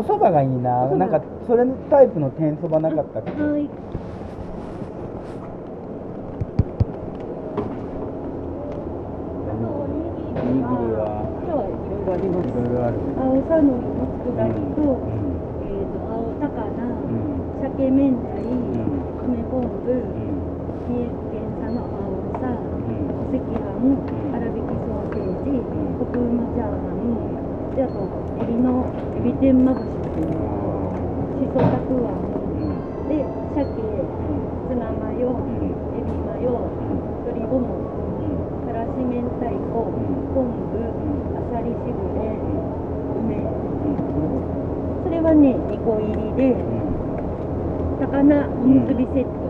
お蕎麦がいいな。お蕎麦。なんかそれのタイプの天そばなかったっけ？はい。あとおにぎりおにぎりは。今日はいろいろありますい。ろいろある。青さのりの佃煮と、うん。えっと、青鮭明太、ん。梅昆布、うん。三重県産の青さ、うん。お赤飯、粗挽きソーセージ、コクうまチャーハン、であと天まぶしっていうのしそたくあんうんで鮭、ツナマヨ、エビマヨ、鶏ごもからし明太子、昆布、あさりしぐれ、梅。それはね、2個入りで、高菜おむすびセット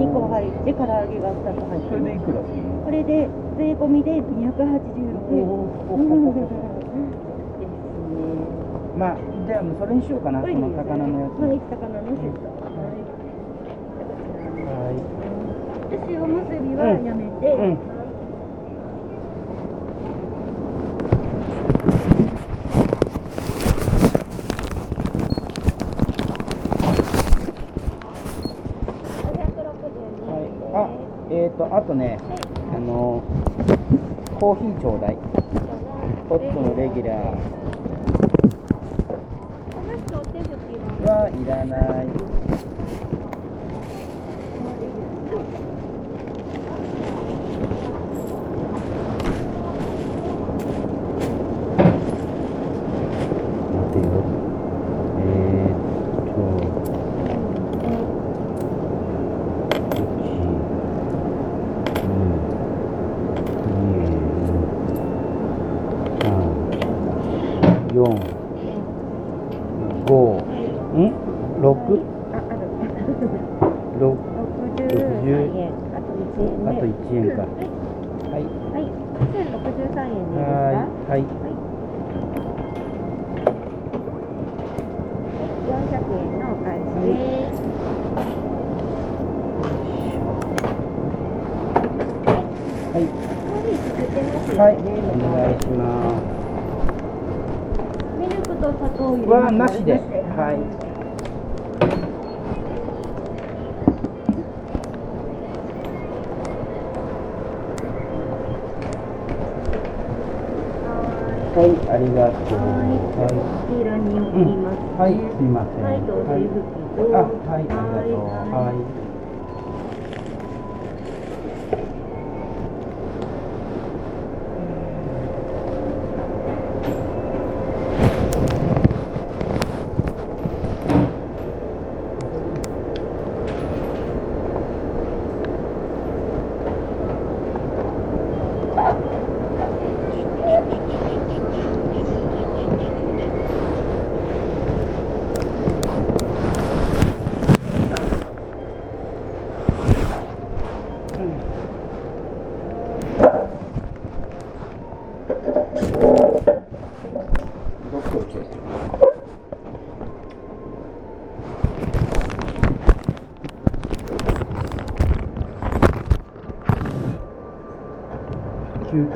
2個入って、唐揚げが2つ入ってそれでい。くらこれで税込みで286円。まあじゃあもうそれにしようかなこの高菜のやつ。はい、高菜のセット。はい。で、塩むすびはやめて、うん。はい。あえっ、ー、とあとねあのコーヒーちょうだい。ホットのレギュラーはい。らない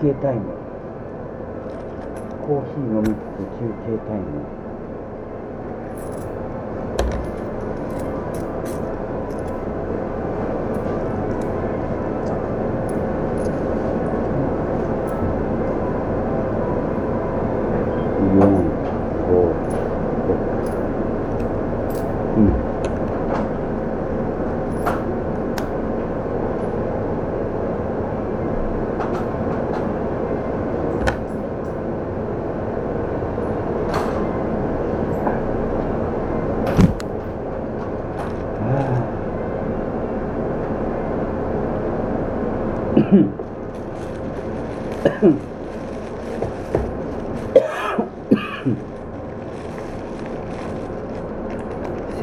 憩タイム。コーヒー飲みつつ休憩タイム四五六うん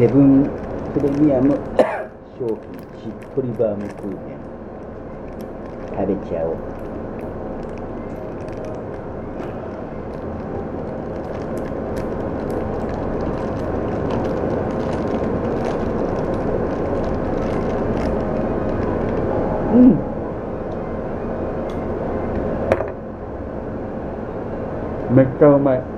セブンプレミアム商品しっとりバームクーヘン。食べちゃおう。うん。めっちゃうまい。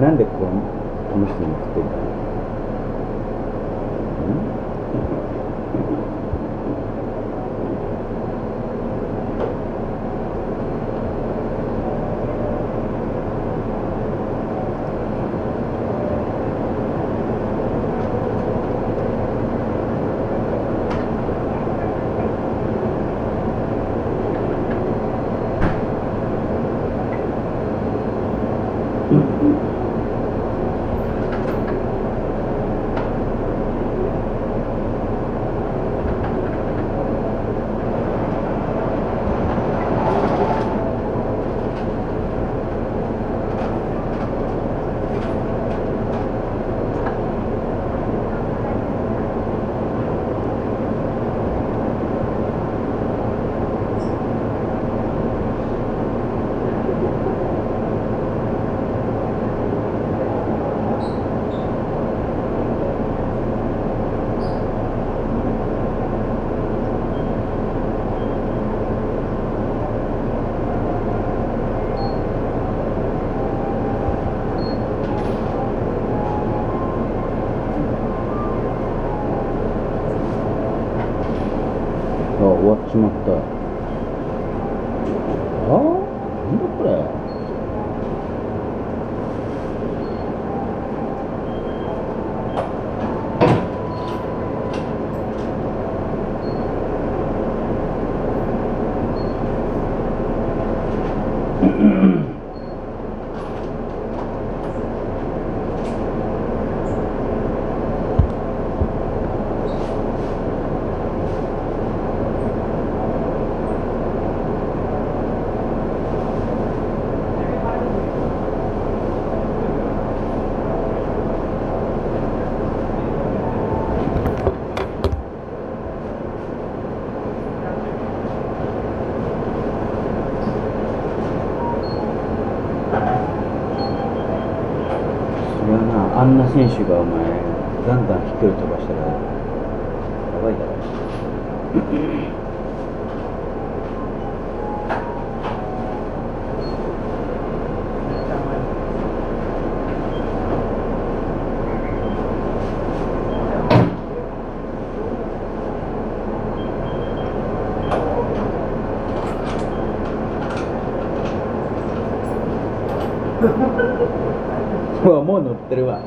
こ選手がお前ガンガン飛距離飛ばしたらやばいだろうもう乗ってるわ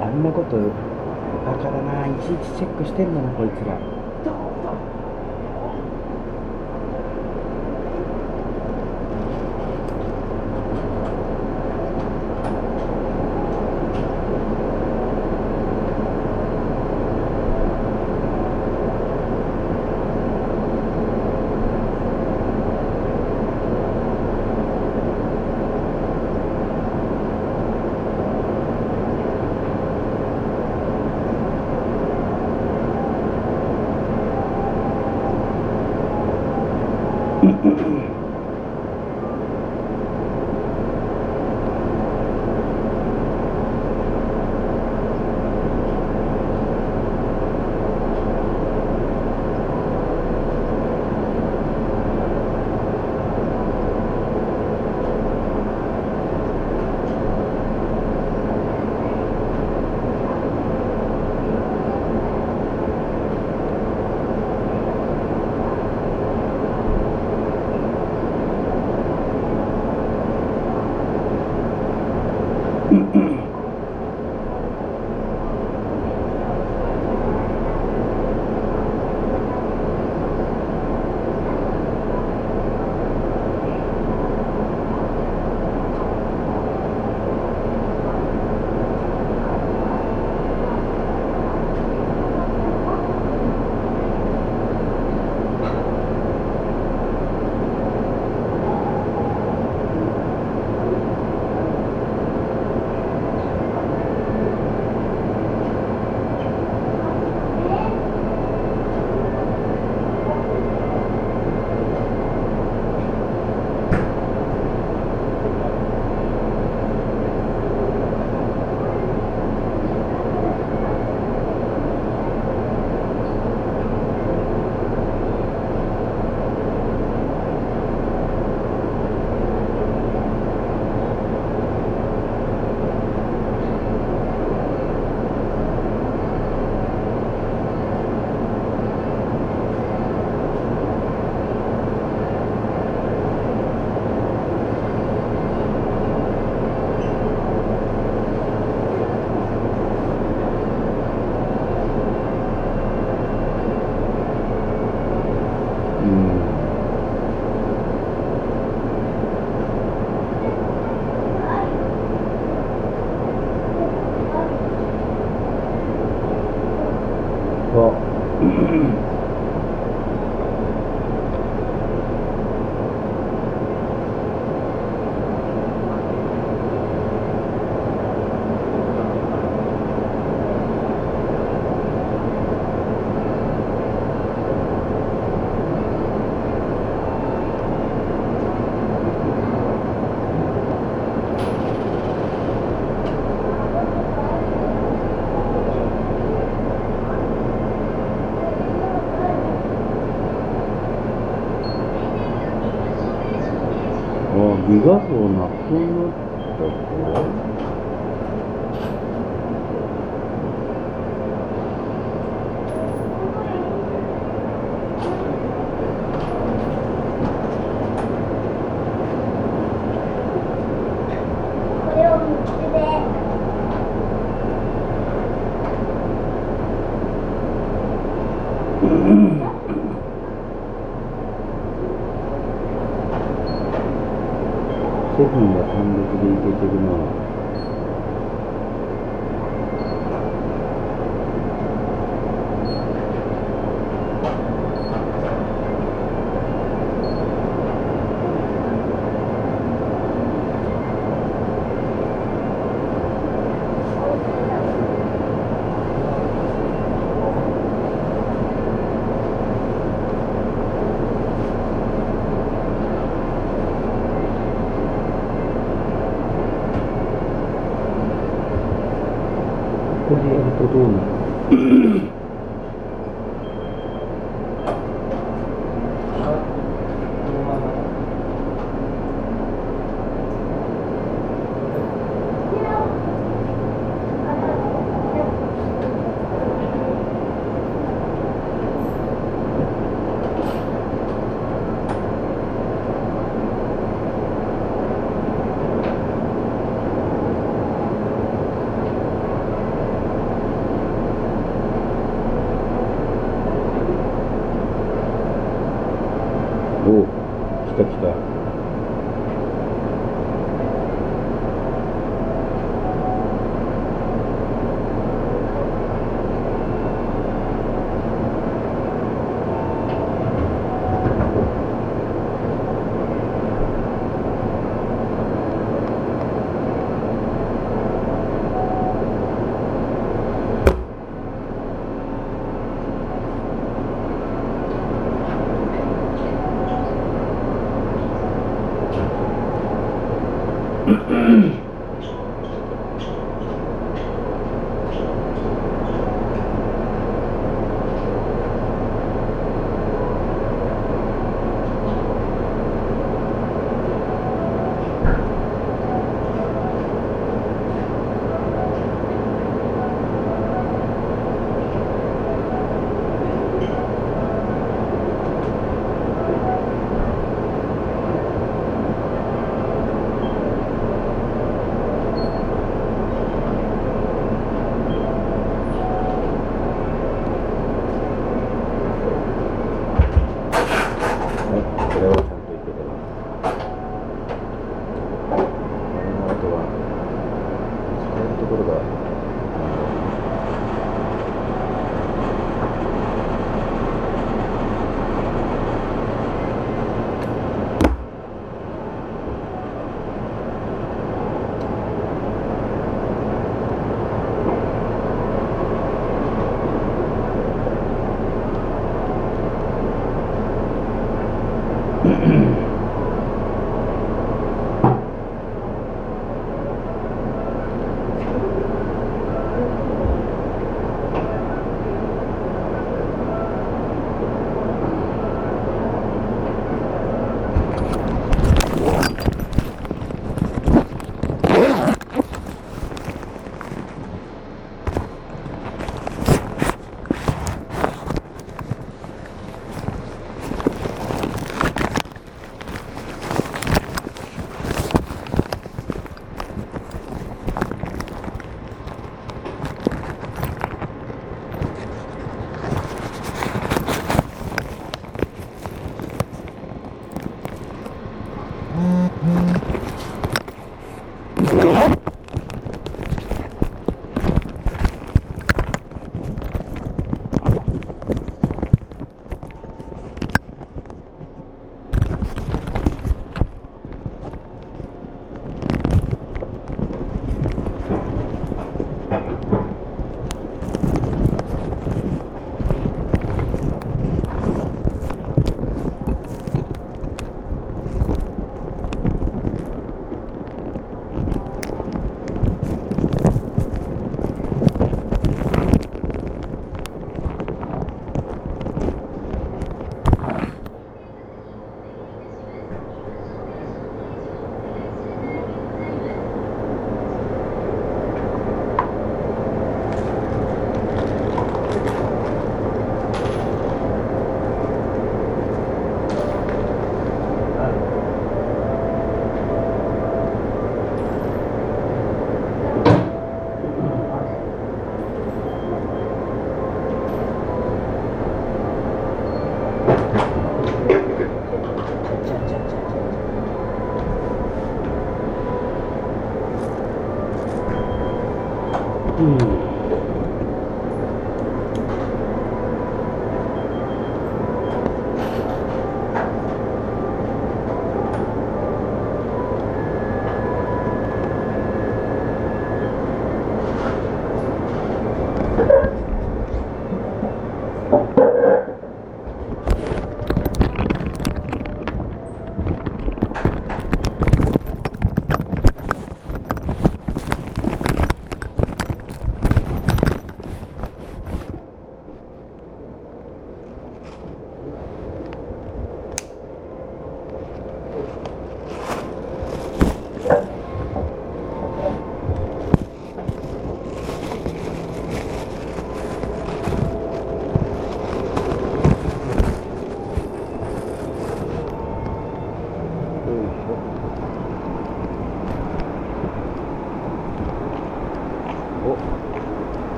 あんなことバカだないちいちチェックしてんだなこいつら。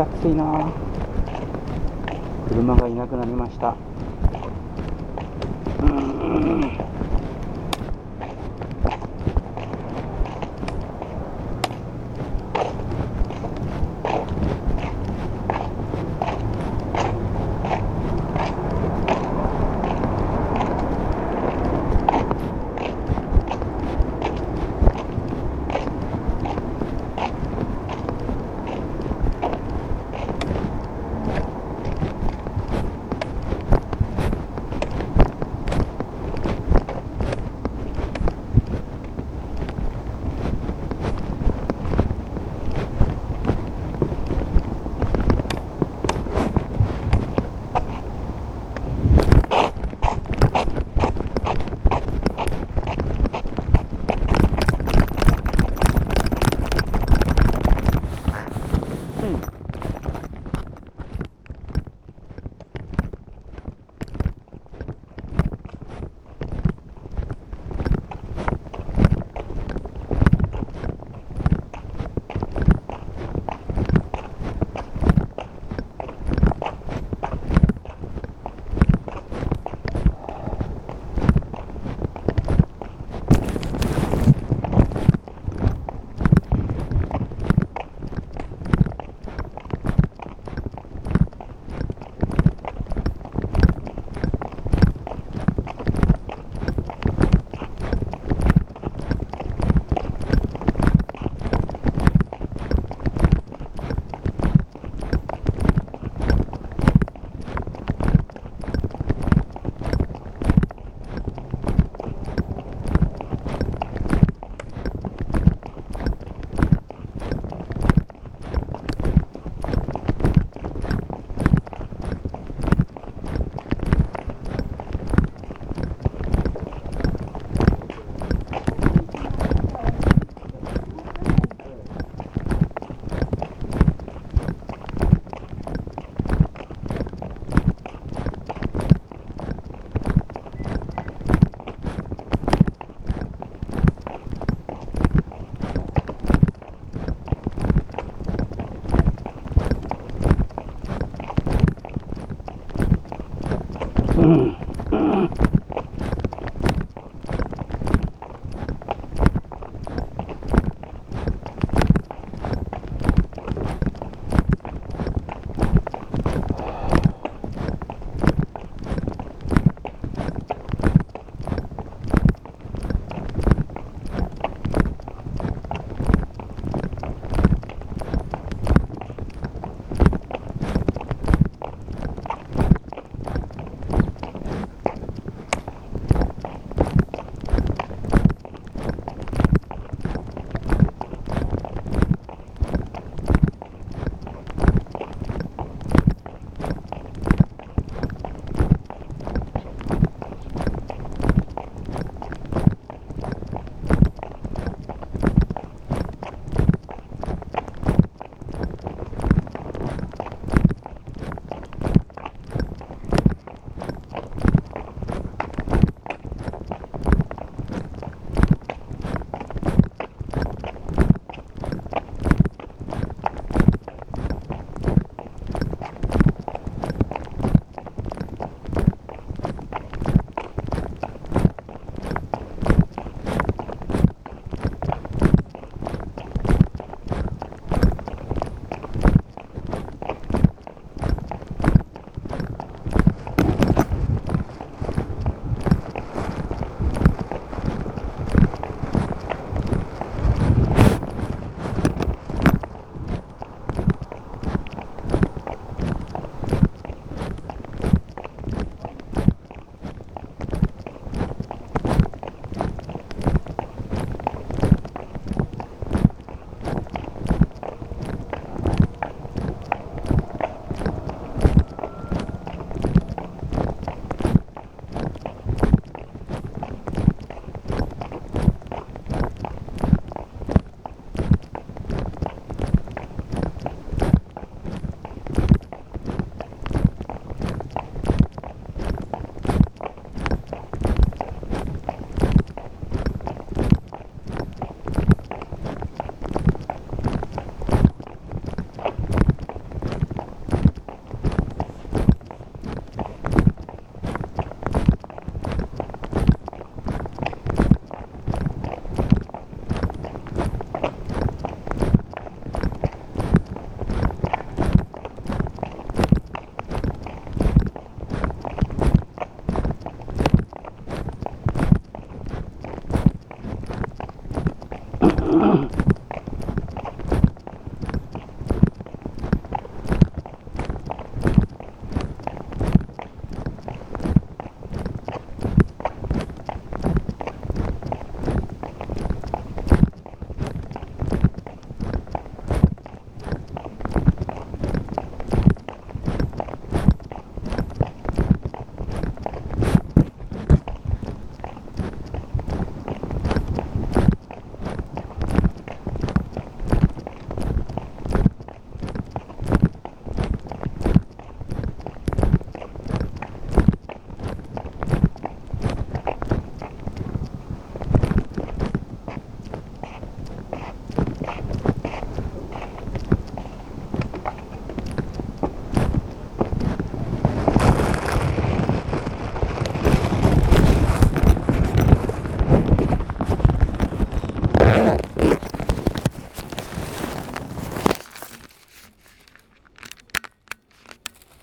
暑いな。車がいなくなりました。